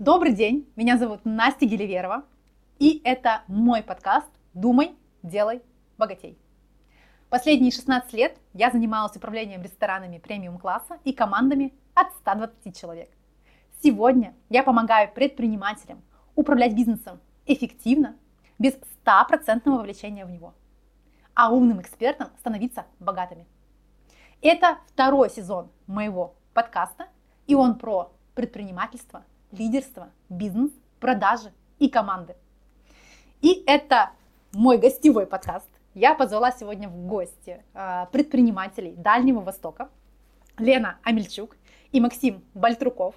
Добрый день, меня зовут Настя Геливерова, и это мой подкаст «Думай, делай, богатей». Последние 16 лет я занималась управлением ресторанами премиум-класса и командами от 120 человек. Сегодня я помогаю предпринимателям управлять бизнесом эффективно, без стопроцентного вовлечения в него, а умным экспертам становиться богатыми. Это второй сезон моего подкаста, и он про предпринимательство, лидерство, бизнес, продажи и команды. И это мой гостевой подкаст. Я позвала сегодня в гости э, предпринимателей Дальнего Востока Лена Амельчук и Максим Бальтруков.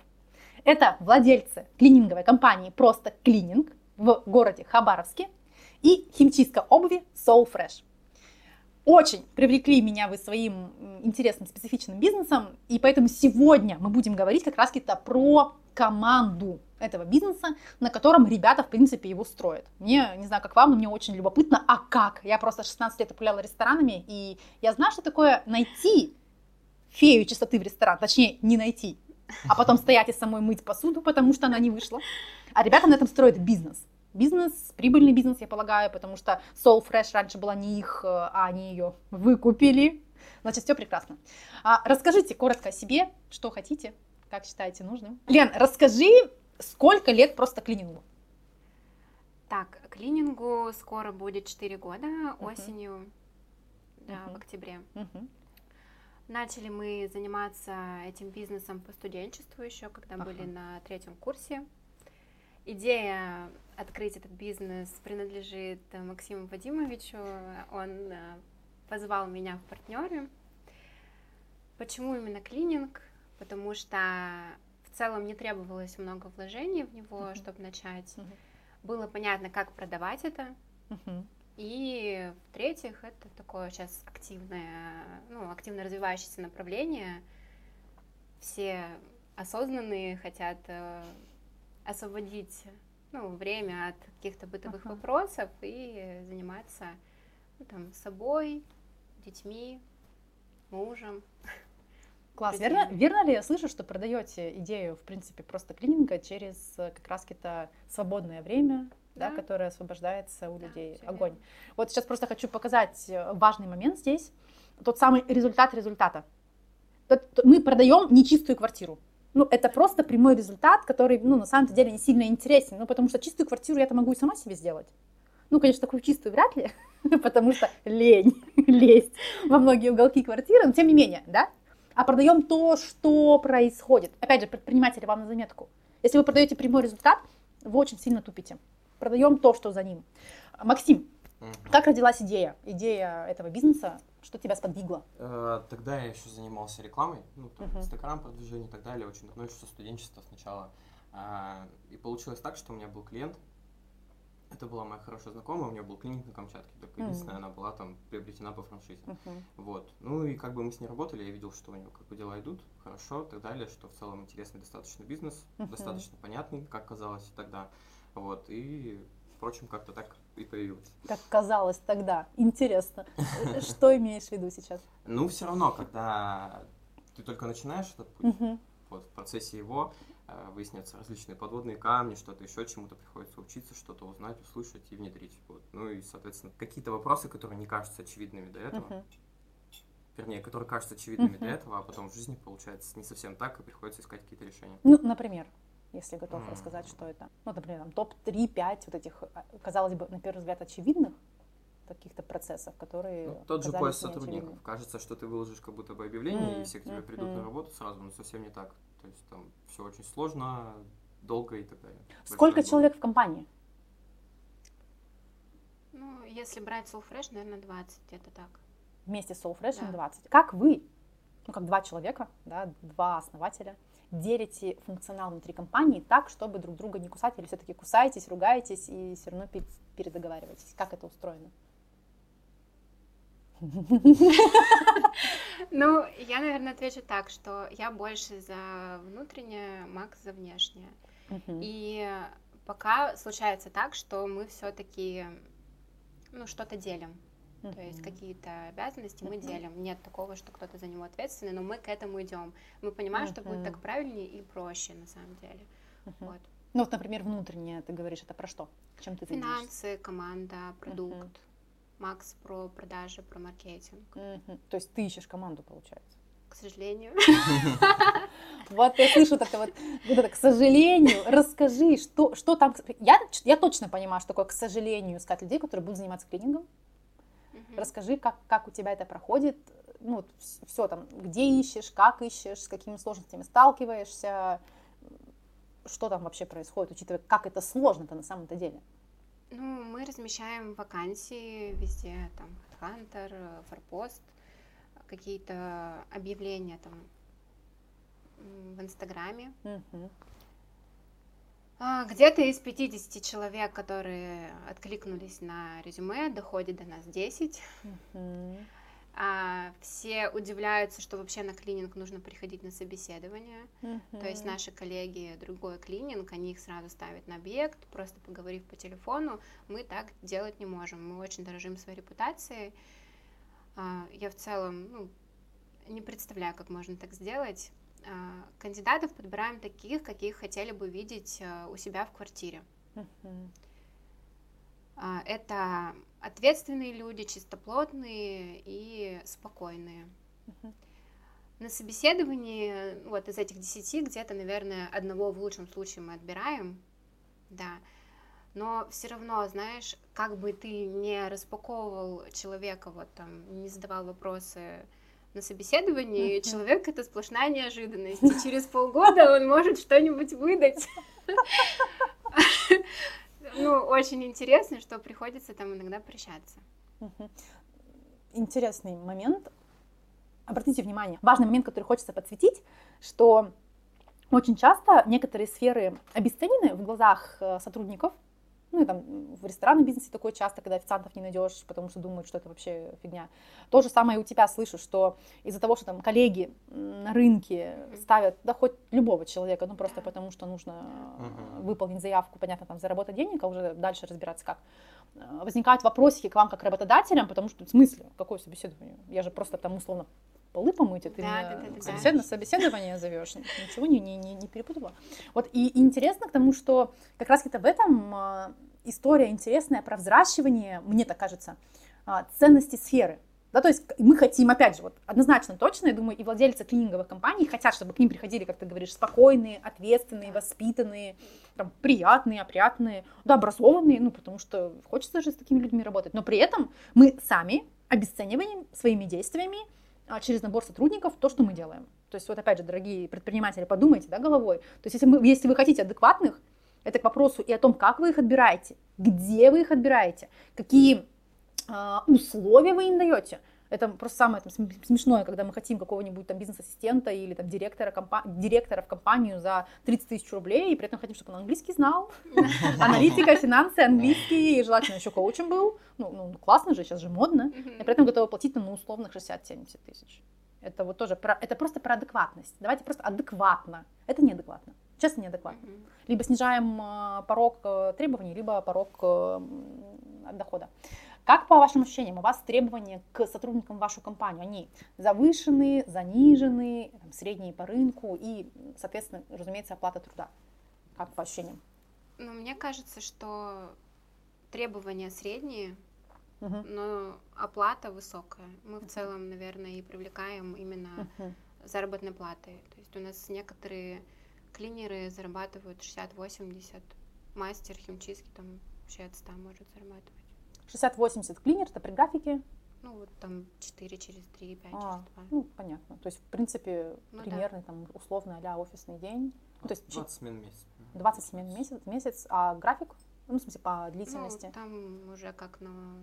Это владельцы клининговой компании «Просто клининг» в городе Хабаровске и химчистка обуви Soul Fresh. Очень привлекли меня вы своим интересным специфичным бизнесом, и поэтому сегодня мы будем говорить как раз-таки про команду этого бизнеса, на котором ребята, в принципе, его строят. Мне, не знаю, как вам, но мне очень любопытно, а как? Я просто 16 лет управляла ресторанами, и я знаю, что такое найти фею чистоты в ресторан, точнее, не найти, а потом стоять и самой мыть посуду, потому что она не вышла. А ребята на этом строят бизнес бизнес, прибыльный бизнес, я полагаю, потому что Soul Fresh раньше была не их, э, а они ее выкупили. Значит, все прекрасно. А, расскажите коротко о себе, что хотите, как считаете нужным. Лен, расскажи, сколько лет просто клинингу? Так, клинингу скоро будет 4 года, uh-huh. осенью, да, uh-huh. в октябре. Uh-huh. Начали мы заниматься этим бизнесом по студенчеству еще, когда uh-huh. были на третьем курсе. Идея открыть этот бизнес принадлежит Максиму Вадимовичу. Он э, позвал меня в партнеры. Почему именно клининг? Потому что в целом не требовалось много вложений в него, uh-huh. чтобы начать. Uh-huh. Было понятно, как продавать это. Uh-huh. И в-третьих, это такое сейчас активное, ну, активно развивающееся направление. Все осознанные хотят э, освободить ну, время от каких-то бытовых uh-huh. вопросов и заниматься ну, там, собой, детьми, мужем. Класс. Верно, верно ли я слышу, что продаете идею, в принципе, просто клининга через э, как раз-то свободное время, да. Да, которое освобождается у да, людей? Огонь. Верно. Вот сейчас просто хочу показать э, важный момент здесь. Тот самый результат результата. Мы продаем нечистую квартиру ну, это просто прямой результат, который, ну, на самом деле не сильно интересен, ну, потому что чистую квартиру я-то могу и сама себе сделать. Ну, конечно, такую чистую вряд ли, потому что лень лезть во многие уголки квартиры, но тем не менее, да? А продаем то, что происходит. Опять же, предприниматели вам на заметку. Если вы продаете прямой результат, вы очень сильно тупите. Продаем то, что за ним. Максим, как родилась идея, идея этого бизнеса? Что тебя сподвигло? Э, тогда я еще занимался рекламой, ну, там, uh-huh. Инстаграм, продвижение и так далее, очень давно, еще со студенчества сначала. А, и получилось так, что у меня был клиент, это была моя хорошая знакомая, у нее был клиник на Камчатке, только mm единственное, она была там приобретена по франшизе. Uh-huh. Вот. Ну и как бы мы с ней работали, я видел, что у нее как бы дела идут хорошо и так далее, что в целом интересный достаточно бизнес, uh-huh. достаточно понятный, как казалось тогда. Вот. И, впрочем, как-то так и появилась. Как казалось тогда. Интересно. Что имеешь в виду сейчас? Ну, все равно, когда ты только начинаешь этот путь, вот в процессе его э, выясняются различные подводные камни, что-то еще, чему-то приходится учиться, что-то узнать, услышать и внедрить. Вот. Ну и, соответственно, какие-то вопросы, которые не кажутся очевидными до этого, вернее, которые кажутся очевидными до этого, а потом в жизни получается не совсем так, и приходится искать какие-то решения. Ну, например? Если готов mm. рассказать, что это. Ну, например, там, топ-3, 5 вот этих, а, казалось бы, на первый взгляд, очевидных каких-то процессов, которые ну, Тот же поиск сотрудников. Кажется, что ты выложишь как будто бы объявление, mm. и все к тебе придут mm. на работу сразу, но совсем не так. То есть там все очень сложно, долго и так далее. Сколько Большой человек в компании? Ну, если брать Soulfresh, наверное, 20, где-то так. Вместе с Soulfresh да. 20. Как вы, ну, как два человека, да, два основателя, делите функционал внутри компании так, чтобы друг друга не кусать, или все-таки кусаетесь, ругаетесь и все равно передоговариваетесь? Как это устроено? Ну, я, наверное, отвечу так, что я больше за внутреннее, Макс за внешнее. И пока случается так, что мы все-таки ну, что-то делим. То есть какие-то обязанности мы делим. Нет такого, что кто-то за него ответственный, но мы к этому идем. Мы понимаем, что будет так правильнее и проще на самом деле. Вот. Ну вот, например, внутреннее, ты говоришь, это про что? Чем ты Финансы, команда, продукт. Макс про продажи, про маркетинг. То есть ты ищешь команду, получается? К сожалению. Вот я слышу это вот, вот это, к сожалению, расскажи, что, что там... Я, я точно понимаю, что такое, к сожалению, искать людей, которые будут заниматься клинингом. Расскажи, как, как у тебя это проходит, ну, все там, где ищешь, как ищешь, с какими сложностями сталкиваешься, что там вообще происходит, учитывая, как это сложно-то на самом-то деле? Ну, мы размещаем вакансии везде, там, Hunter, Форпост, какие-то объявления там в Инстаграме. Uh-huh. Где-то из 50 человек, которые откликнулись на резюме, доходит до нас 10. Uh-huh. А, все удивляются, что вообще на клининг нужно приходить на собеседование. Uh-huh. То есть наши коллеги другой клининг, они их сразу ставят на объект, просто поговорив по телефону. Мы так делать не можем. Мы очень дорожим своей репутацией. А, я в целом ну, не представляю, как можно так сделать. А, кандидатов подбираем таких, каких хотели бы видеть а, у себя в квартире. Uh-huh. Это ответственные люди, чистоплотные и спокойные. Uh-huh. На собеседовании, вот из этих десяти, где-то, наверное, одного в лучшем случае мы отбираем, да. Но все равно, знаешь, как бы ты не распаковывал человека, вот там, не задавал вопросы на собеседовании, uh-huh. человек это сплошная неожиданность. И через полгода он может что-нибудь выдать. ну, очень интересно, что приходится там иногда прощаться. Интересный момент. Обратите внимание, важный момент, который хочется подсветить, что очень часто некоторые сферы обесценены в глазах э, сотрудников, ну и там в ресторанном бизнесе такое часто, когда официантов не найдешь, потому что думают, что это вообще фигня. То же самое и у тебя слышу, что из-за того, что там коллеги на рынке ставят, да хоть любого человека, ну просто потому что нужно uh-huh. выполнить заявку, понятно, там заработать денег, а уже дальше разбираться как. Э, возникают вопросики к вам как работодателям, потому что в смысле, какое собеседование? Я же просто там условно полы помыть, а ты да, меня да, да, собесед... да. собеседование зовешь. Ничего не, не, не, не перепутала. Вот и интересно к тому, что как раз это в этом а, история интересная про взращивание, мне так кажется, а, ценности сферы. Да, то есть мы хотим, опять же, вот однозначно точно, я думаю, и владельцы клининговых компаний хотят, чтобы к ним приходили, как ты говоришь, спокойные, ответственные, воспитанные, там, приятные, опрятные, да, образованные, ну, потому что хочется же с такими людьми работать. Но при этом мы сами обесцениваем своими действиями через набор сотрудников то, что мы делаем. То есть вот опять же, дорогие предприниматели, подумайте да, головой. То есть если, мы, если вы хотите адекватных, это к вопросу и о том, как вы их отбираете, где вы их отбираете, какие э, условия вы им даете. Это просто самое там, смешное, когда мы хотим какого-нибудь там бизнес-ассистента или там директора, компа- директора в компанию за 30 тысяч рублей, и при этом хотим, чтобы он английский знал, аналитика, финансы, английский, и желательно еще коучем был. Ну, ну классно же, сейчас же модно. И при этом готовы платить ну, условных 60-70 тысяч. Это вот тоже про, это просто про адекватность. Давайте просто адекватно. Это неадекватно. Честно, неадекватно. Либо снижаем э, порог э, требований, либо порог э, дохода. Как по вашим ощущениям, у вас требования к сотрудникам в вашу компанию, они завышенные, заниженные, там, средние по рынку и, соответственно, разумеется, оплата труда? Как по ощущениям? Ну, мне кажется, что требования средние, угу. но оплата высокая. Мы в целом, наверное, и привлекаем именно угу. заработной платой. То есть у нас некоторые клинеры зарабатывают 60-80, мастер химчистки там вообще от 100 может зарабатывать. 60-80 клинер, это при графике? Ну, вот там 4 через 3, 5 а, через 2. Ну, понятно. То есть, в принципе, ну, примерный да. там условно а офисный день. Ну, то есть 20 смен в месяц. 20 смен в месяц, месяц, а график? Ну, в смысле, по длительности? Ну, там уже как на,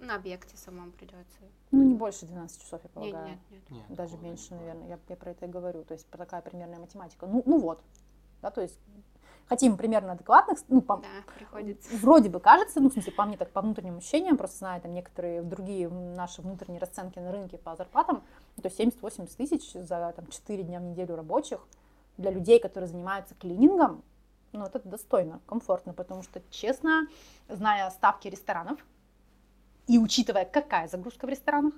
на объекте самом придется. Ну, не больше 12 часов, я полагаю. Нет, нет, нет. нет Даже меньше, наверное. Я, я про это и говорю. То есть, такая примерная математика. Ну, ну вот. Да, то есть хотим примерно адекватных, ну, по, да, приходится. вроде бы кажется, ну, в смысле, по мне так, по внутренним ощущениям, просто знаю там некоторые другие наши внутренние расценки на рынке по зарплатам, то есть 70-80 тысяч за там 4 дня в неделю рабочих для людей, которые занимаются клинингом, ну, это достойно, комфортно, потому что, честно, зная ставки ресторанов и учитывая, какая загрузка в ресторанах,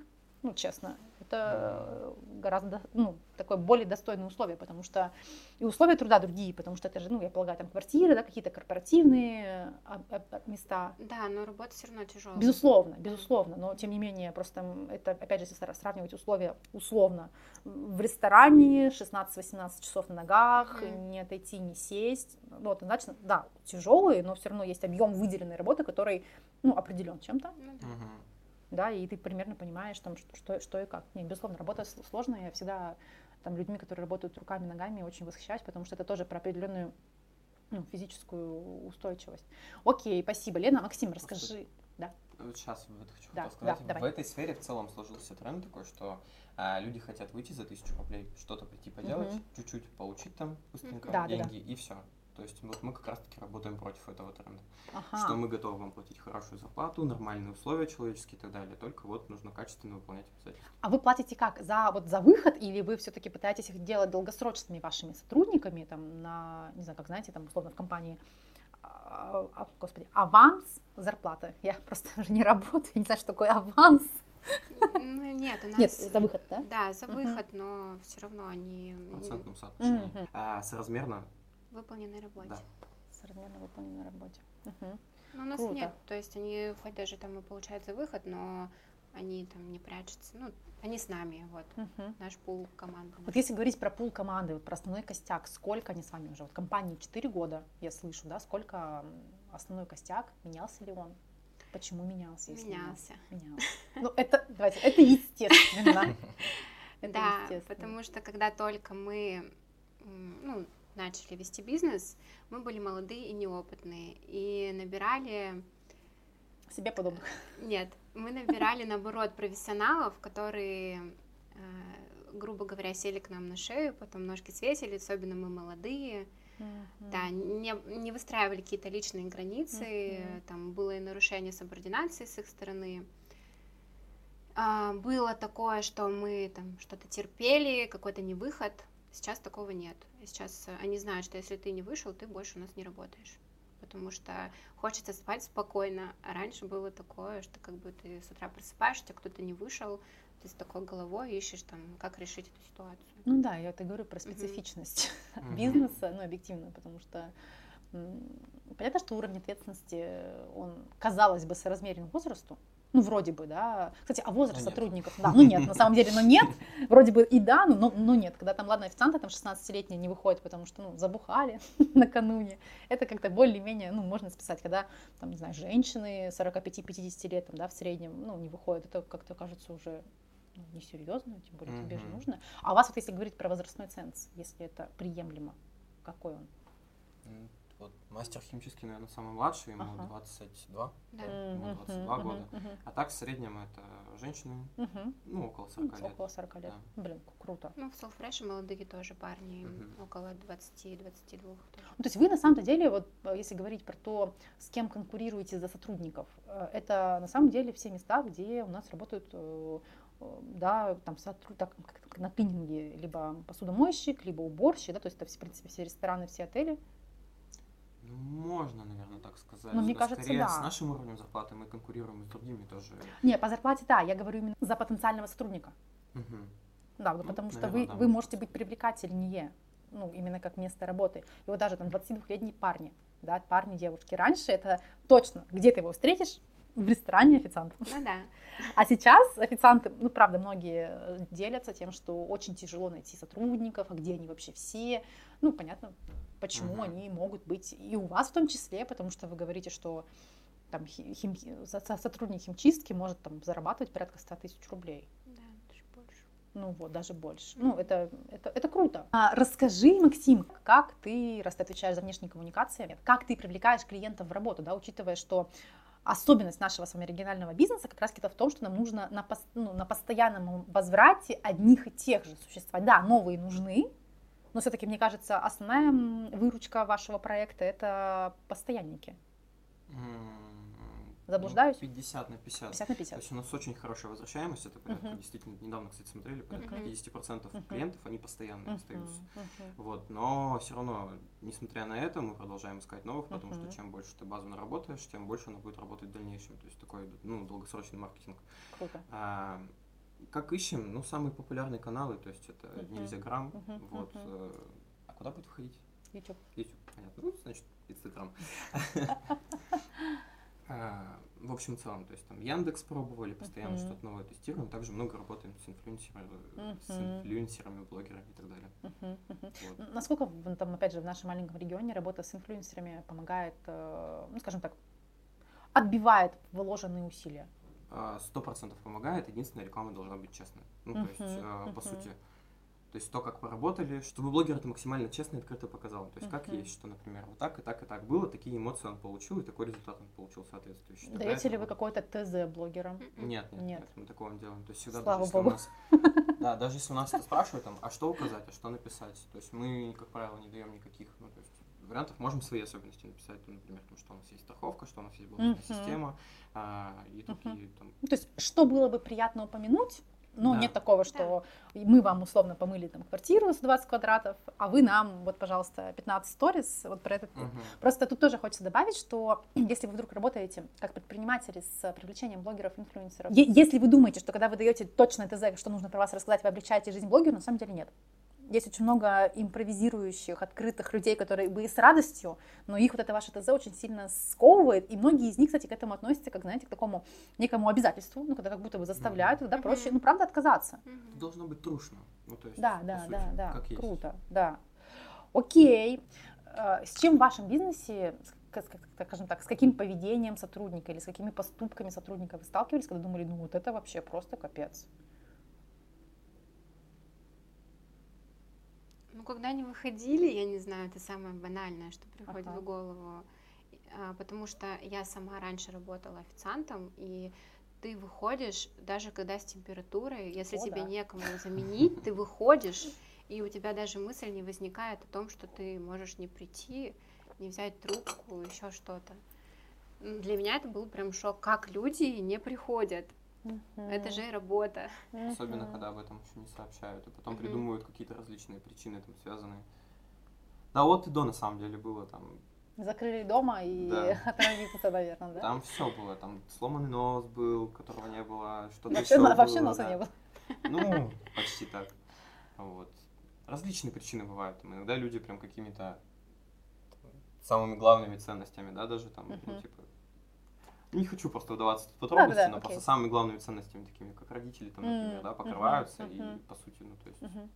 ну, честно. Это гораздо, ну, такое более достойное условие, потому что и условия труда другие, потому что это же, ну, я полагаю, там квартиры, да, какие-то корпоративные а, а, а, места. Да, но работа все равно тяжелая. Безусловно, безусловно, но тем не менее, просто это, опять же, если сравнивать условия условно, в ресторане 16-18 часов на ногах, mm-hmm. не отойти, не сесть, ну, вот, значит, да, тяжелые, но все равно есть объем выделенной работы, который, ну, определен чем-то. Mm-hmm да, и ты примерно понимаешь, там, что, что, что и как. Не, безусловно, работа сложная, я всегда там людьми, которые работают руками, ногами, очень восхищаюсь, потому что это тоже про определенную ну, физическую устойчивость. Окей, спасибо. Лена, Максим, расскажи. Да. Сейчас вот хочу да, сказать. Да, в этой сфере в целом сложился тренд такой, что а, люди хотят выйти за тысячу рублей, что-то прийти поделать, угу. чуть-чуть получить там быстренько да, деньги да, да. и все. То есть вот мы как раз-таки работаем против этого тренда. Ага. Что мы готовы вам платить хорошую зарплату, нормальные условия человеческие и так далее. Только вот нужно качественно выполнять обязательства. А вы платите как? За, вот, за выход или вы все-таки пытаетесь их делать долгосрочными вашими сотрудниками, там, на, не знаю, как знаете, там, условно, в компании а, а, господи, аванс зарплаты. Я просто уже не работаю, не знаю, что такое аванс. Ну, нет, у нас... Нет, за выход, да? Да, за выход, uh-huh. но все равно они... Процентным соотношением. Uh-huh. А, соразмерно выполненной работе. Да. Современно выполненной работе. Угу. Ну, у нас Круто. нет, то есть они хоть даже там и получается выход, но они там не прячутся, ну, они с нами, вот, угу. наш пул команды. Вот если говорить про пул команды, вот про основной костяк, сколько они с вами уже? Вот компании 4 года, я слышу, да, сколько основной костяк, менялся ли он? Почему менялся? Менялся. Менялся. Ну, это, давайте, это естественно. Да, потому что когда только мы, ну, начали вести бизнес, мы были молодые и неопытные, и набирали... Себе подобных? Нет, мы набирали, наоборот, профессионалов, которые, э, грубо говоря, сели к нам на шею, потом ножки свесили, особенно мы молодые, Mm-hmm. Да, не, не выстраивали какие-то личные границы, mm-hmm. там было и нарушение субординации с их стороны. А, было такое, что мы там что-то терпели, какой-то невыход, Сейчас такого нет. Сейчас э, они знают, что если ты не вышел, ты больше у нас не работаешь. Потому что хочется спать спокойно. А раньше было такое, что как бы ты с утра просыпаешься, кто-то не вышел, ты с такой головой ищешь там, как решить эту ситуацию. Ну да, я это говорю про специфичность mm-hmm. бизнеса, ну объективно, потому что понятно, что уровень ответственности, он, казалось бы, соразмерен возрасту, ну, вроде бы, да. Кстати, а возраст ну, сотрудников, да, ну нет, на самом деле, но нет. Вроде бы и да, но, но нет. Когда там, ладно, официанты там 16-летние не выходят, потому что, ну, забухали накануне. Это как-то более-менее, ну, можно списать, когда, там, не знаю, женщины 45-50 лет, там, да, в среднем, ну, не выходят. Это как-то кажется уже ну, несерьезно, тем более тебе же нужно. А у вас вот если говорить про возрастной ценз, если это приемлемо, какой он? Вот мастер химический, наверное, самый младший, ему ага. 22, да. ему 22 uh-huh, года. Uh-huh. А так в среднем это женщины, uh-huh. ну, около 40 ну, лет. Около 40 лет. Да. Блин, круто. Ну, в Солфреше молодые тоже парни, uh-huh. около 20-22. Ну, то есть вы на самом деле, вот если говорить про то, с кем конкурируете за сотрудников, э, это на самом деле все места, где у нас работают э, э, да, там так, как на клининге, либо посудомойщик, либо уборщик, да, то есть это, в принципе, все рестораны, все отели. Ну, можно, наверное, так сказать. Ну, мне да, кажется, скорее, да. с нашим уровнем зарплаты мы конкурируем с другими тоже. Не, по зарплате, да, я говорю именно за потенциального сотрудника. Угу. Да, ну, потому что наверное, вы, да, вы можете быть привлекательнее, ну, именно как место работы. И вот даже там 22-летние парни, да, парни, девушки. Раньше это точно, где ты его встретишь, в ресторане официантом. Ну да. А сейчас официанты, ну правда, многие э, делятся тем, что очень тяжело найти сотрудников, а где они вообще все. Ну, понятно, почему угу. они могут быть и у вас в том числе, потому что вы говорите, что там хим, сотрудник химчистки может там зарабатывать порядка 100 тысяч рублей. Да, даже больше. Ну вот, даже больше. Ну, это, это, это круто. А, расскажи, Максим, как ты, раз ты отвечаешь за внешние коммуникации, как ты привлекаешь клиентов в работу, да, учитывая, что особенность нашего с вами регионального бизнеса как раз в том, что нам нужно на, ну, на постоянном возврате одних и тех же существовать. Да, новые нужны, но все-таки, мне кажется, основная выручка вашего проекта это постоянники. Заблуждаюсь? Ну, 50 на 50. 50 на 50. То есть у нас очень хорошая возвращаемость, это порядка, uh-huh. действительно, недавно, кстати, смотрели, порядка uh-huh. 50% uh-huh. клиентов, они постоянные uh-huh. остаются. Uh-huh. Вот, но все равно, несмотря на это, мы продолжаем искать новых, потому uh-huh. что чем больше ты базу наработаешь, тем больше она будет работать в дальнейшем. То есть такой, ну, долгосрочный маркетинг. Круто. А, как ищем? Ну, самые популярные каналы, то есть это uh-huh. нельзя грамм, uh-huh. вот. Uh-huh. А куда будет выходить? YouTube. YouTube, понятно. Ну, значит, Инстаграм. А, в общем целом, то есть там Яндекс пробовали, постоянно uh-huh. что-то новое тестируем, также много работаем с инфлюенсерами, uh-huh. с инфлюенсерами, блогерами и так далее. Uh-huh. Uh-huh. Вот. Насколько там, опять же, в нашем маленьком регионе работа с инфлюенсерами помогает, э, ну, скажем так, отбивает вложенные усилия? А, сто процентов помогает, единственная реклама должна быть честной. Ну, то есть, uh-huh. по сути, то есть то, как поработали, чтобы блогер это максимально честно и открыто показал. То есть uh-huh. как есть, что, например, вот так и так и так было, такие эмоции он получил, и такой результат он получил соответствующий. Даете ли вы какой-то ТЗ блогерам? Нет, нет, нет, нет, мы такого не делаем. То есть всегда Слава даже Богу. если у нас, да, даже если у нас это спрашивают, там, а что указать, а что написать, то есть мы, как правило, не даем никаких, ну, то есть вариантов можем свои особенности написать, ну, например, там, что у нас есть страховка, что у нас есть бонусная uh-huh. система, а, и такие uh-huh. там... То есть, что было бы приятно упомянуть, ну, да. нет такого, что да. мы вам условно помыли там квартиру с 20 квадратов, а вы нам, вот, пожалуйста, 15 сторис, вот про этот. Угу. Просто тут тоже хочется добавить, что если вы вдруг работаете как предприниматели с привлечением блогеров, инфлюенсеров, если вы думаете, что когда вы даете точное ТЗ, что нужно про вас рассказать, вы облегчаете жизнь блогера, на самом деле нет. Есть очень много импровизирующих, открытых людей, которые бы и с радостью, но их вот это ваше ТЗ очень сильно сковывает, и многие из них, кстати, к этому относятся, как, знаете, к такому некому обязательству, ну, когда как будто бы заставляют, тогда проще, ну, правда, отказаться. Должно быть трушно. Ну, то есть, да, да, сути, да, да, как круто, есть. да. Окей, э, с чем в вашем бизнесе, скажем так, с каким поведением сотрудника или с какими поступками сотрудника вы сталкивались, когда думали, ну вот это вообще просто капец? Ну, когда они выходили, я не знаю, это самое банальное, что приходит ага. в голову. А, потому что я сама раньше работала официантом, и ты выходишь, даже когда с температурой, если О, тебе да. некому заменить, ты выходишь, и у тебя даже мысль не возникает о том, что ты можешь не прийти, не взять трубку, еще что-то. Для меня это был прям шок, как люди не приходят. Это же работа. Особенно, когда об этом еще не сообщают, и потом придумывают какие-то различные причины там связанные. Да, вот и до на самом деле было там. Закрыли дома и да. отравиться, наверное, да? Там все было, там сломанный нос был, которого не было, что-то вообще, еще вообще было, носа да. не было. Ну, почти так. Вот. Различные причины бывают. Там иногда люди прям какими-то самыми главными ценностями, да, даже там, uh-huh. ну, типа, не хочу просто вдаваться в подробности, да, да, но окей. просто самыми главными ценностями, такими как родители, там, например, mm-hmm. да, покрываются, mm-hmm. и по сути, ну, то есть, mm-hmm.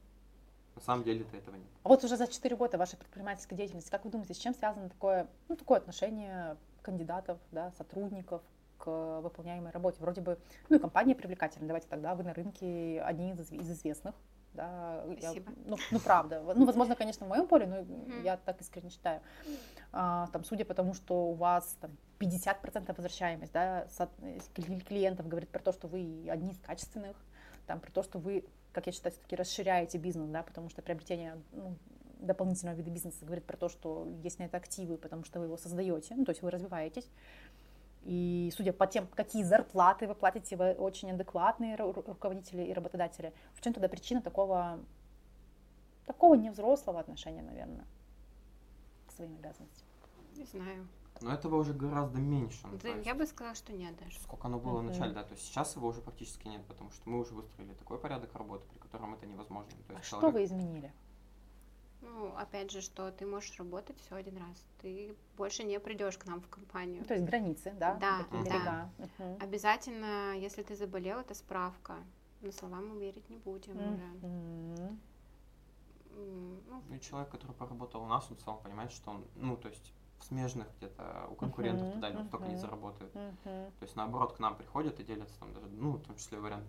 на самом деле-то этого нет. А вот уже за 4 года вашей предпринимательской деятельности, как вы думаете, с чем связано такое, ну, такое отношение кандидатов, да, сотрудников к выполняемой работе? Вроде бы, ну, и компания привлекательная, давайте тогда, вы на рынке одни из известных, да, Спасибо. Я, ну, ну, правда. Ну, возможно, конечно, в моем поле, но mm-hmm. я так искренне считаю. А, там, судя по тому, что у вас там, 50% возвращаемость, да, клиентов говорит про то, что вы одни из качественных, там, про то, что вы, как я считаю, все-таки расширяете бизнес, да, потому что приобретение ну, дополнительного вида бизнеса говорит про то, что есть на это активы, потому что вы его создаете, ну, то есть вы развиваетесь. И судя по тем, какие зарплаты вы платите, вы очень адекватные руководители и работодатели. В чем тогда причина такого, такого невзрослого отношения, наверное, к своим обязанностям? Не знаю. Но этого уже гораздо меньше. Ну, да, есть, я бы сказала, что нет даже. Сколько оно было mm-hmm. в начале, да. То есть сейчас его уже практически нет, потому что мы уже выстроили такой порядок работы, при котором это невозможно. То есть а человек... что вы изменили? Ну, опять же, что ты можешь работать все один раз. Ты больше не придешь к нам в компанию. То есть границы, да? Да, да. Угу. Обязательно, если ты заболел, это справка. На слова мы верить не будем угу. уже. Ну, и человек, который поработал у нас, он сам понимает, что он, ну, то есть в смежных где-то у конкурентов uh-huh, туда uh-huh, столько не заработают. Uh-huh. То есть наоборот к нам приходят и делятся там даже, ну, в том числе вариант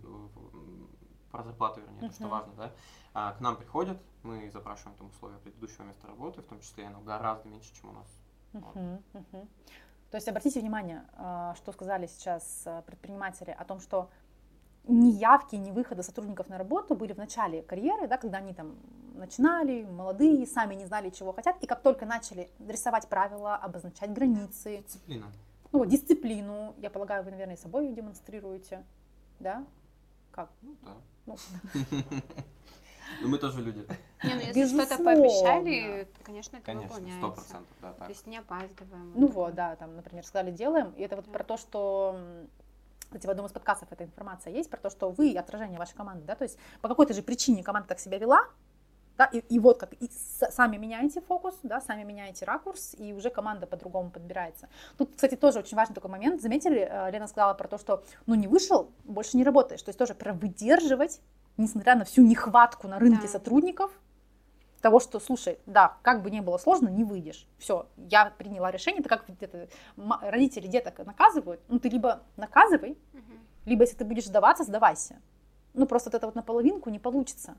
про зарплату, вернее, uh-huh. то, что важно, да. А, к нам приходят, мы запрашиваем там условия предыдущего места работы, в том числе оно гораздо меньше, чем у нас. Uh-huh, вот. uh-huh. То есть обратите внимание, а, что сказали сейчас а, предприниматели о том, что ни явки, ни выхода сотрудников на работу были в начале карьеры, да, когда они там начинали, молодые, сами не знали, чего хотят, и как только начали рисовать правила, обозначать границы. Дисциплина. Ну, дисциплину, я полагаю, вы, наверное, собой ее демонстрируете, да? Как? Ну, да. Ну, ну мы тоже люди. Не, ну если что-то пообещали, то, конечно, это конечно, выполняется. Сто процентов, да, так. То есть не опаздываем. Ну вот, да, там, например, сказали, делаем, и это вот про то, что кстати, в одном из подкастов эта информация есть про то, что вы отражение вашей команды, да, то есть по какой-то же причине команда так себя вела, да, и, и вот как и сами меняете фокус, да, сами меняете ракурс, и уже команда по-другому подбирается. Тут, кстати, тоже очень важный такой момент. Заметили, э, Лена сказала про то, что ну не вышел, больше не работаешь. То есть тоже про выдерживать, несмотря на всю нехватку на рынке да. сотрудников, того, что, слушай, да, как бы не было сложно, не выйдешь. Все, я приняла решение, это как где-то родители деток наказывают, ну ты либо наказывай, угу. либо если ты будешь сдаваться, сдавайся. Ну просто вот это вот наполовинку не получится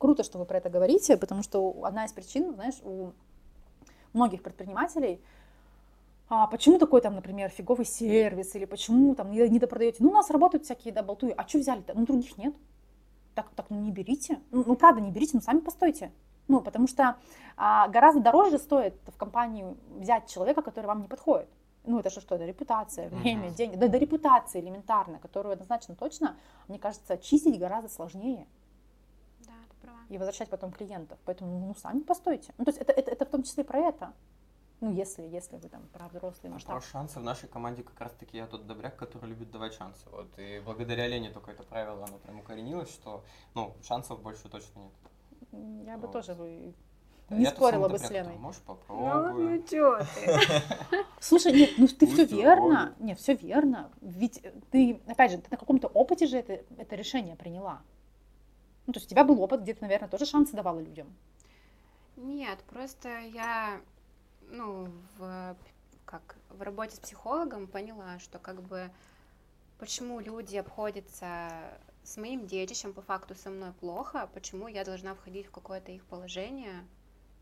круто, что вы про это говорите, потому что одна из причин, знаешь, у многих предпринимателей, а почему такой там, например, фиговый сервис, или почему там не, допродаете? Ну, у нас работают всякие, да, болтуи. А что взяли-то? Ну, других нет. Так, так, ну, не берите. Ну, ну, правда, не берите, ну, сами постойте. Ну, потому что а, гораздо дороже стоит в компанию взять человека, который вам не подходит. Ну, это же что, это репутация, время, mm-hmm. деньги. Да, да, репутация элементарная, которую однозначно точно, мне кажется, чистить гораздо сложнее и возвращать потом клиентов. Поэтому, ну, сами постойте. Ну, то есть это, это, это в том числе про это. Ну, если, если вы там про взрослый масштаб. А про шансы в нашей команде как раз-таки я тот добряк, который любит давать шансы. Вот. И благодаря Лене только это правило, оно прям укоренилось, что, ну, шансов больше точно нет. Я вот. бы тоже бы не я спорила бы с Леной. Можешь попробовать. Ну, ну чё ты? Слушай, нет, ну ты все верно. Нет, все верно. Ведь ты, опять же, ты на каком-то опыте же это, это решение приняла. Ну, то есть у тебя был опыт, где ты, наверное, тоже шансы давала людям. Нет, просто я, ну, в, как, в работе с психологом поняла, что как бы почему люди обходятся с моим детищем, по факту со мной плохо, почему я должна входить в какое-то их положение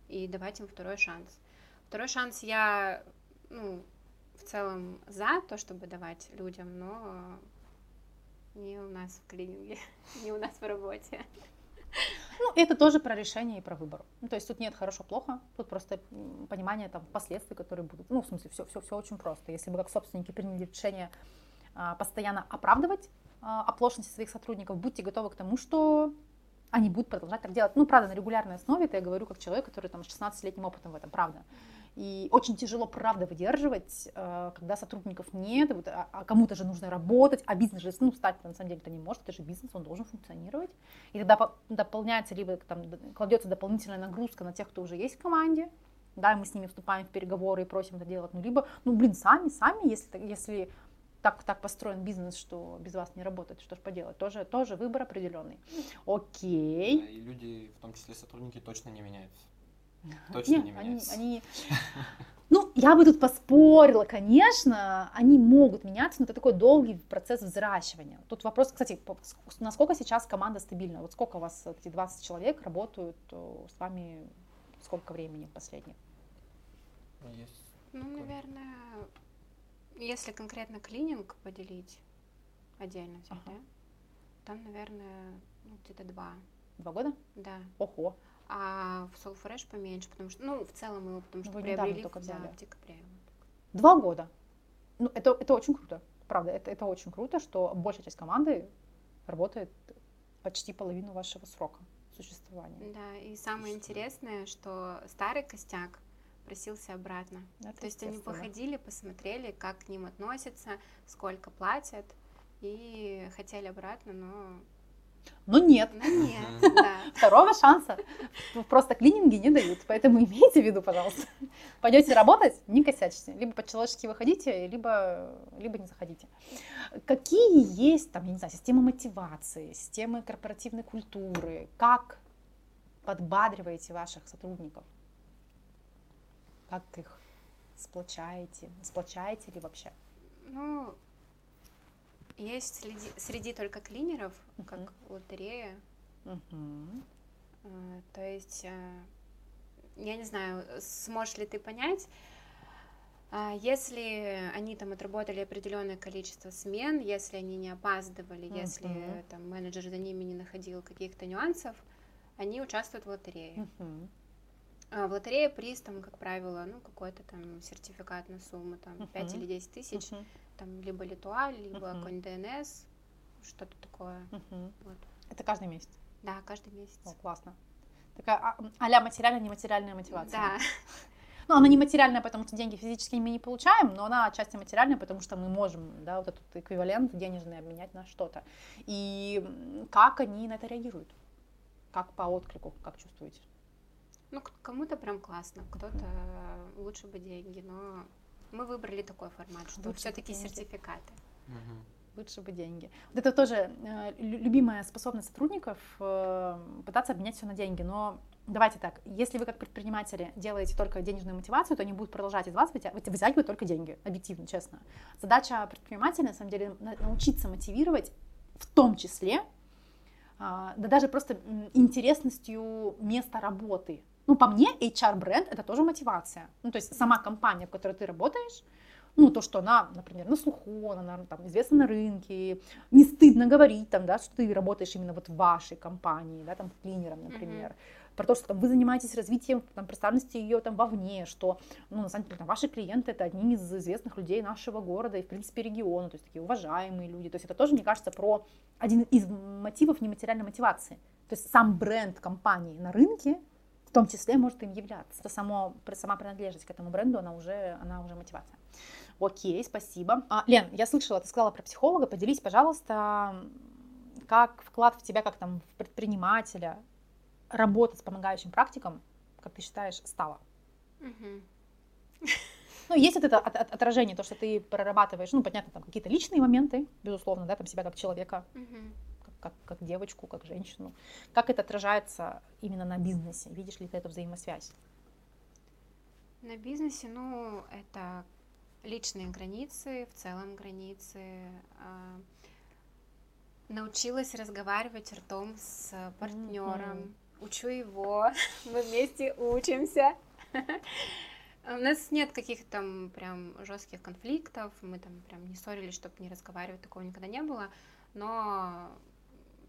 и давать им второй шанс. Второй шанс я, ну, в целом за то, чтобы давать людям, но не у нас в клинике, не у нас в работе. Ну, это тоже про решение и про выбор. Ну, то есть тут нет хорошо-плохо, тут просто понимание там последствий, которые будут. Ну, в смысле, все, все, все очень просто. Если вы как собственники приняли решение а, постоянно оправдывать а, оплошности своих сотрудников, будьте готовы к тому, что они будут продолжать так делать. Ну, правда, на регулярной основе, это я говорю как человек, который там с 16-летним опытом в этом, правда. И очень тяжело, правда, выдерживать, э, когда сотрудников нет, вот, а, а кому-то же нужно работать, а бизнес же, ну, стать на самом деле это не может, это же бизнес, он должен функционировать. И тогда дополняется, либо там кладется дополнительная нагрузка на тех, кто уже есть в команде, да, мы с ними вступаем в переговоры и просим это делать, ну, либо, ну, блин, сами, сами, если, если так, так построен бизнес, что без вас не работает, что ж поделать, тоже, тоже выбор определенный. Окей. И люди, в том числе сотрудники, точно не меняются. Точно Нет, не меняются. Они, они... Ну, я бы тут поспорила, конечно, они могут меняться, но это такой долгий процесс взращивания. Тут вопрос, кстати, насколько сейчас команда стабильна? Вот сколько у вас эти 20 человек работают э, с вами, сколько времени последних? Есть. Ну, наверное, если конкретно клининг поделить отдельно взять, ага. да, там, наверное, ну, где-то два. Два года? Да. Ого а в Soul поменьше, потому что, ну, в целом его, потому что Вы приобрели только взяли. Да, в декабре. Два года. Ну, это, это очень круто. Правда, это, это очень круто, что большая часть команды работает почти половину вашего срока существования. Да, и самое интересное, что старый костяк просился обратно. Это То есть они походили, посмотрели, как к ним относятся, сколько платят, и хотели обратно, но но нет. Но нет, да. Второго шанса просто клининги не дают. Поэтому имейте в виду, пожалуйста. Пойдете работать, не косячьте. Либо по-человечески выходите, либо, либо не заходите. Какие есть, там, я не знаю, системы мотивации, системы корпоративной культуры? Как подбадриваете ваших сотрудников? Как их сплочаете? Сплочаете ли вообще? Ну, есть среди, среди только клинеров, uh-huh. как лотерея. Uh-huh. Uh, то есть, uh, я не знаю, сможешь ли ты понять, uh, если они там отработали определенное количество смен, если они не опаздывали, uh-huh. если там менеджер за ними не находил каких-то нюансов, они участвуют в лотерее. Uh-huh. В лотерее приз, там, как правило, ну, какой-то там сертификат на сумму, там, uh-huh. 5 или 10 тысяч. Uh-huh там либо Литуаль, либо uh-huh. какой-нибудь ДНС, что-то такое. Uh-huh. Вот. Это каждый месяц? Да, каждый месяц. О, классно. Такая а, а-ля материальная, нематериальная мотивация. Да. Ну, она не материальная, потому что деньги физически мы не получаем, но она отчасти материальная, потому что мы можем, да, вот этот эквивалент денежный обменять на что-то. И как они на это реагируют? Как по отклику, как чувствуете? Ну, кому-то прям классно, кто-то лучше бы деньги, но мы выбрали такой формат, что все-таки сертификаты. Лучше бы деньги. Вот это тоже э, любимая способность сотрудников э, пытаться обменять все на деньги. Но давайте так, если вы как предприниматели делаете только денежную мотивацию, то они будут продолжать из вас вытягивать только деньги, объективно, честно. Задача предпринимателя, на самом деле, научиться мотивировать в том числе, да даже просто интересностью места работы. Ну, по мне, HR-бренд — это тоже мотивация. Ну, то есть сама компания, в которой ты работаешь, ну, то, что она, например, на слуху, она там известна на рынке, не стыдно говорить там, да, что ты работаешь именно вот в вашей компании, да, там, клинером, например. Mm-hmm. Про то, что там, вы занимаетесь развитием там, представленности ее там вовне, что, ну, на самом деле, там, ваши клиенты это одни из известных людей нашего города и, в принципе, региона, то есть такие уважаемые люди. То есть это тоже, мне кажется, про один из мотивов нематериальной мотивации. То есть сам бренд компании на рынке в том числе может им являться. Это само, сама принадлежность к этому бренду, она уже, она уже мотивация. Окей, спасибо. А, Лен, я слышала, ты сказала про психолога. Поделись, пожалуйста, как вклад в тебя, как там в предпринимателя, работа с помогающим практиком, как ты считаешь, стала? Ну, есть вот это от, от, отражение, то, что ты прорабатываешь, ну, понятно, там какие-то личные моменты, безусловно, да, там себя как человека, uh-huh как, как девочку, как женщину. Как это отражается именно на бизнесе? Видишь ли ты эту взаимосвязь? На бизнесе, ну, это личные границы, в целом границы. А, научилась разговаривать ртом с партнером. Mm-hmm. Учу его, мы вместе учимся. У нас нет каких-то там прям жестких конфликтов, мы там прям не ссорились, чтобы не разговаривать, такого никогда не было. Но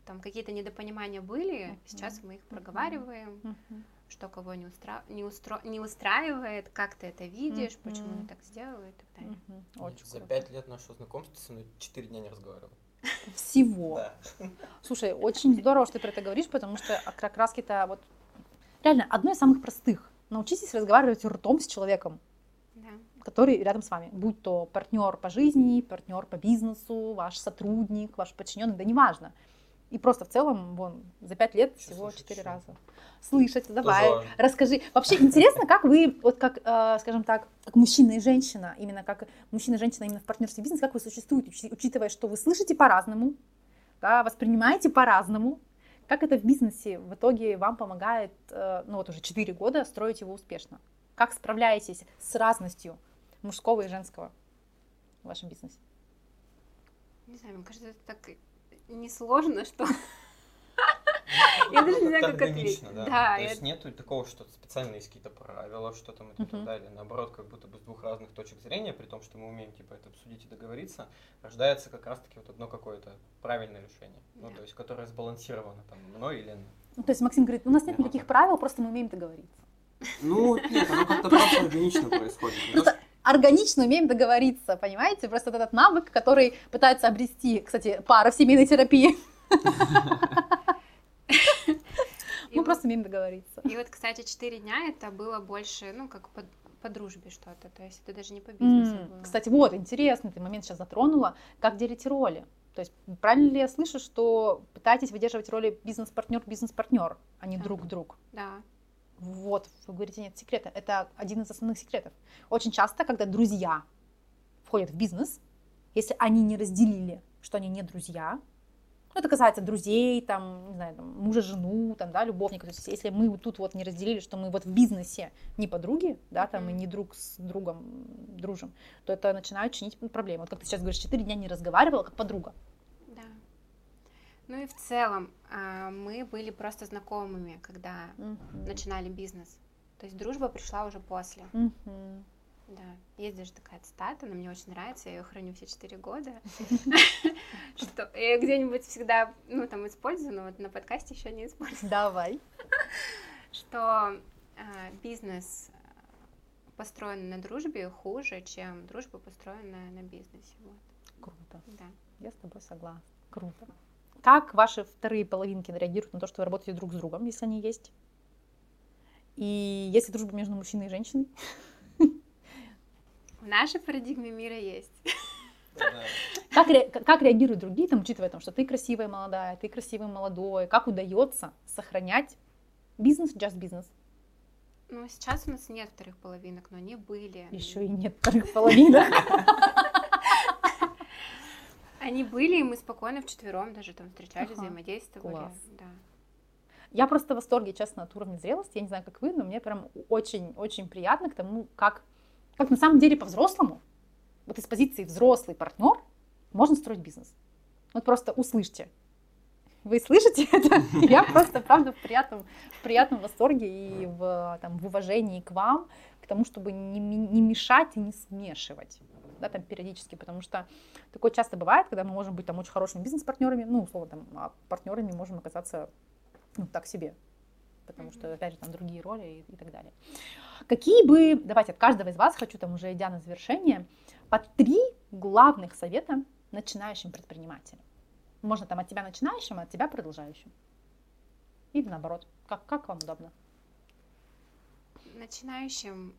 там какие-то недопонимания были, uh-huh. сейчас мы их проговариваем, uh-huh. что кого не, устра... не, устро... не устраивает, как ты это видишь, uh-huh. почему я так сделала и так далее. Uh-huh. Очень За пять лет нашего знакомства со мной четыре дня не разговаривал. Всего. Да. Слушай, очень здорово, что ты про это говоришь, потому что как раз-то вот реально одно из самых простых. Научитесь разговаривать ртом с человеком, да. который рядом с вами. Будь то партнер по жизни, партнер по бизнесу, ваш сотрудник, ваш подчиненный, да неважно. И просто в целом, вон, за пять лет Сейчас всего четыре раза. Слышать, давай, Тоже... расскажи. Вообще интересно, как вы, вот как, э, скажем так, как мужчина и женщина, именно как мужчина и женщина именно в партнерстве бизнес, как вы существуете, учитывая, что вы слышите по-разному, да, воспринимаете по-разному, как это в бизнесе в итоге вам помогает, э, ну вот уже четыре года, строить его успешно? Как справляетесь с разностью мужского и женского в вашем бизнесе? Не знаю, мне кажется, это так несложно, что... Ну, я даже не знаю, как ответить. Да. То есть нету такого, что специально есть какие-то правила, что там и так далее. Наоборот, как будто бы с двух разных точек зрения, при том, что мы умеем типа это обсудить и договориться, рождается как раз-таки вот одно какое-то правильное решение. Ну, то есть, которое сбалансировано там мной или... Ну, то есть Максим говорит, у нас нет никаких правил, просто мы умеем договориться. Ну, нет, оно как-то просто органично происходит. Просто органично умеем договориться, понимаете? Просто этот навык, который пытается обрести, кстати, пара в семейной терапии. Мы просто умеем договориться. И вот, кстати, четыре дня это было больше, ну, как по, по дружбе что-то, то есть это даже не по бизнесу было. Кстати, вот, интересный ты момент сейчас затронула, как делите роли. То есть правильно ли я слышу, что пытаетесь выдерживать роли бизнес-партнер, бизнес-партнер, а не друг-друг? Да. Вот, вы говорите, нет секрета. Это один из основных секретов. Очень часто, когда друзья входят в бизнес, если они не разделили, что они не друзья, ну, это касается друзей, там, не знаю, там, мужа, жену, там, да, любовника. То есть, если мы вот тут вот не разделили, что мы вот в бизнесе не подруги, да, там, и не друг с другом дружим, то это начинает чинить проблемы. Вот как ты сейчас говоришь, четыре дня не разговаривала, как подруга. Ну и в целом а, мы были просто знакомыми, когда uh-huh. начинали бизнес. То есть дружба пришла уже после. Uh-huh. Да, есть даже такая цитата, она мне очень нравится, я ее храню все четыре года, что я где-нибудь всегда, ну, там, использую, но вот на подкасте еще не использую. Давай. Что а, бизнес построен на дружбе хуже, чем дружба построена на бизнесе. Круто. Да. Я с тобой согласна. Круто. Как ваши вторые половинки реагируют на то, что вы работаете друг с другом, если они есть? И есть ли дружба между мужчиной и женщиной? нашей парадигме мира есть. Как, ре, как реагируют другие, там, учитывая, том, что ты красивая молодая, ты красивый молодой, как удается сохранять бизнес, just бизнес? Ну, сейчас у нас нет вторых половинок, но они были. Еще и нет вторых половинок. Они были, и мы спокойно вчетвером даже там встречались, взаимодействовали. Класс. Да. Я просто в восторге, честно, от уровня зрелости. Я не знаю, как вы, но мне прям очень-очень приятно к тому, как, как на самом деле по-взрослому, вот из позиции взрослый партнер, можно строить бизнес. Вот просто услышьте. Вы слышите это? Я просто, правда, в приятном, в приятном восторге и в, там, в уважении к вам, к тому, чтобы не, не мешать и не смешивать да, там периодически, потому что такое часто бывает, когда мы можем быть там очень хорошими бизнес-партнерами, ну, условно, там, а партнерами можем оказаться ну, так себе, потому что, опять же, там другие роли и, и так далее. Какие бы, давайте от каждого из вас, хочу там уже идя на завершение, по три главных совета начинающим предпринимателям. Можно там от тебя начинающим, а от тебя продолжающим. Или наоборот, как, как вам удобно? Начинающим...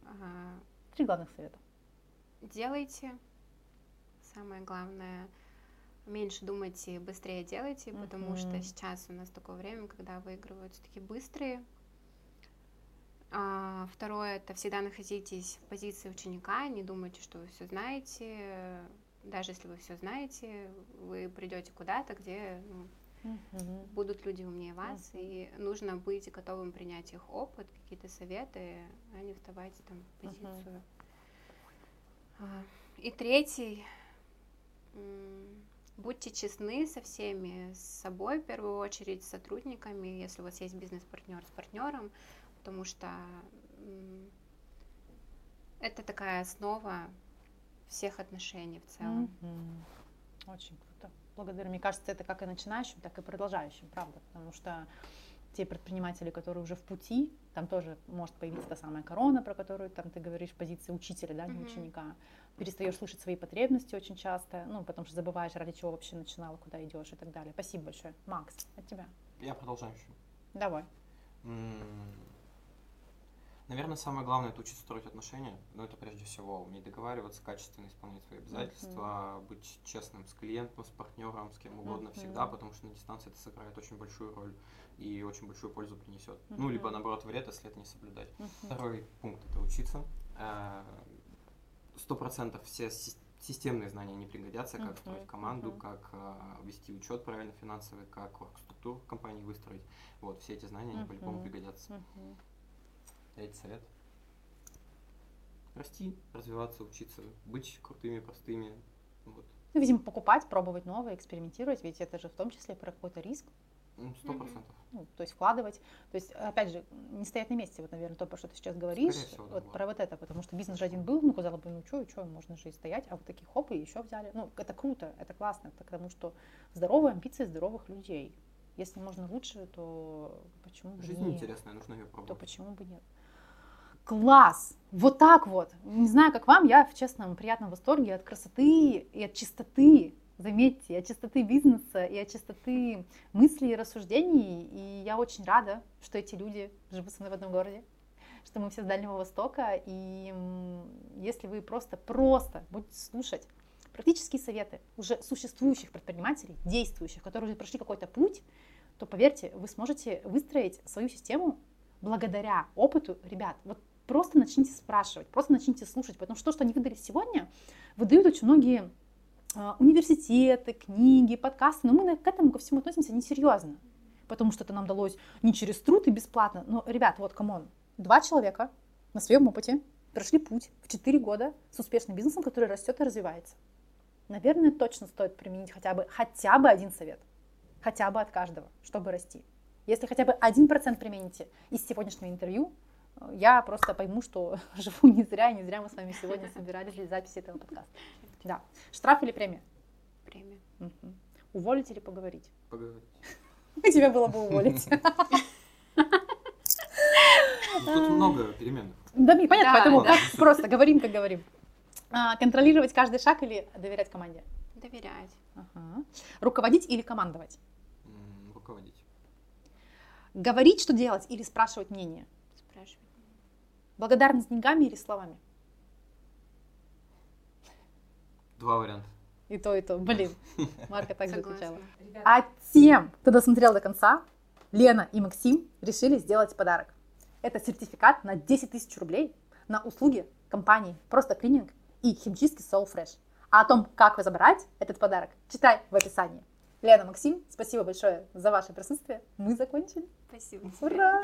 Три главных совета. Делайте. Самое главное — меньше думайте, быстрее делайте, mm-hmm. потому что сейчас у нас такое время, когда выигрываются такие быстрые. А, второе это всегда находитесь в позиции ученика, не думайте, что вы все знаете. Даже если вы все знаете, вы придете куда-то, где ну, mm-hmm. будут люди умнее вас, mm-hmm. и нужно быть готовым принять их опыт, какие-то советы, а не вставать там в позицию. Mm-hmm. И третий Будьте честны со всеми, с собой в первую очередь, с сотрудниками, если у вас есть бизнес-партнер с партнером, потому что это такая основа всех отношений в целом. Mm-hmm. Очень круто. Благодарю. Мне кажется, это как и начинающим, так и продолжающим, правда, потому что те предприниматели, которые уже в пути, там тоже может появиться та самая корона, про которую там ты говоришь, позиция учителя, да, не mm-hmm. ученика. Перестаешь слышать свои потребности очень часто, ну, потому что забываешь, ради чего вообще начинала, куда идешь и так далее. Спасибо большое. Макс, от тебя. Я продолжаю еще. Давай. Наверное, самое главное это учиться строить отношения. Но это прежде всего уметь договариваться, качественно исполнять свои обязательства, mm-hmm. быть честным с клиентом, с партнером, с кем угодно mm-hmm. всегда, потому что на дистанции это сыграет очень большую роль и очень большую пользу принесет. Mm-hmm. Ну, либо наоборот вред, если это не соблюдать. Mm-hmm. Второй пункт это учиться. Э, сто процентов все системные знания не пригодятся, как uh-huh, строить команду, uh-huh. как э, вести учет правильно финансовый, как структуру компании выстроить. Вот, все эти знания, uh-huh. они по-любому пригодятся. Uh-huh. Третий совет. Расти, развиваться, учиться, быть крутыми, простыми. Вот. Ну, видимо, покупать, пробовать новое, экспериментировать, ведь это же в том числе про какой-то риск. Сто процентов. Ну, то есть вкладывать. То есть, опять же, не стоять на месте, вот, наверное, то, про что ты сейчас говоришь, всего, вот да, про вот это, потому что бизнес же один был, ну, казалось бы, ну, что, что, можно же и стоять, а вот таких хоп, и еще взяли. Ну, это круто, это классно, потому что здоровые амбиции здоровых людей. Если можно лучше, то почему бы Жизнь нет? интересная, нужно ее пробовать. То почему бы нет? Класс! Вот так вот. Не знаю, как вам, я в честном, приятном восторге от красоты и от чистоты заметьте, от чистоты бизнеса и от чистоты мыслей и рассуждений. И я очень рада, что эти люди живут со мной в одном городе, что мы все с Дальнего Востока. И если вы просто, просто будете слушать практические советы уже существующих предпринимателей, действующих, которые уже прошли какой-то путь, то поверьте, вы сможете выстроить свою систему благодаря опыту ребят. Вот просто начните спрашивать, просто начните слушать, потому что то, что они выдали сегодня, выдают очень многие а, университеты, книги, подкасты, но мы к этому ко всему относимся несерьезно, потому что это нам далось не через труд и бесплатно. Но, ребят, вот, come on, два человека на своем опыте прошли путь в 4 года с успешным бизнесом, который растет и развивается. Наверное, точно стоит применить хотя бы, хотя бы один совет, хотя бы от каждого, чтобы расти. Если хотя бы один процент примените из сегодняшнего интервью, я просто пойму, что живу не зря, и не зря мы с вами сегодня собирались для записи этого подкаста. Да. Штраф или премия? Премия. Угу. Уволить или поговорить? Поговорить. Тебе было бы уволить. Тут много переменных. Да, понятно, поэтому просто говорим, как говорим. А, контролировать каждый шаг или доверять команде? Доверять. Руководить или командовать? Руководить. Говорить, что делать, или спрашивать мнение? Благодарность деньгами или словами? Два варианта. И то, и то. Блин, Марка также отвечала. А тем, кто досмотрел до конца, Лена и Максим решили сделать подарок. Это сертификат на 10 тысяч рублей на услуги компании «Просто клининг» и химчистки Soul Fresh. А о том, как вы забрать этот подарок, читай в описании. Лена, Максим, спасибо большое за ваше присутствие. Мы закончили. Спасибо. Ура!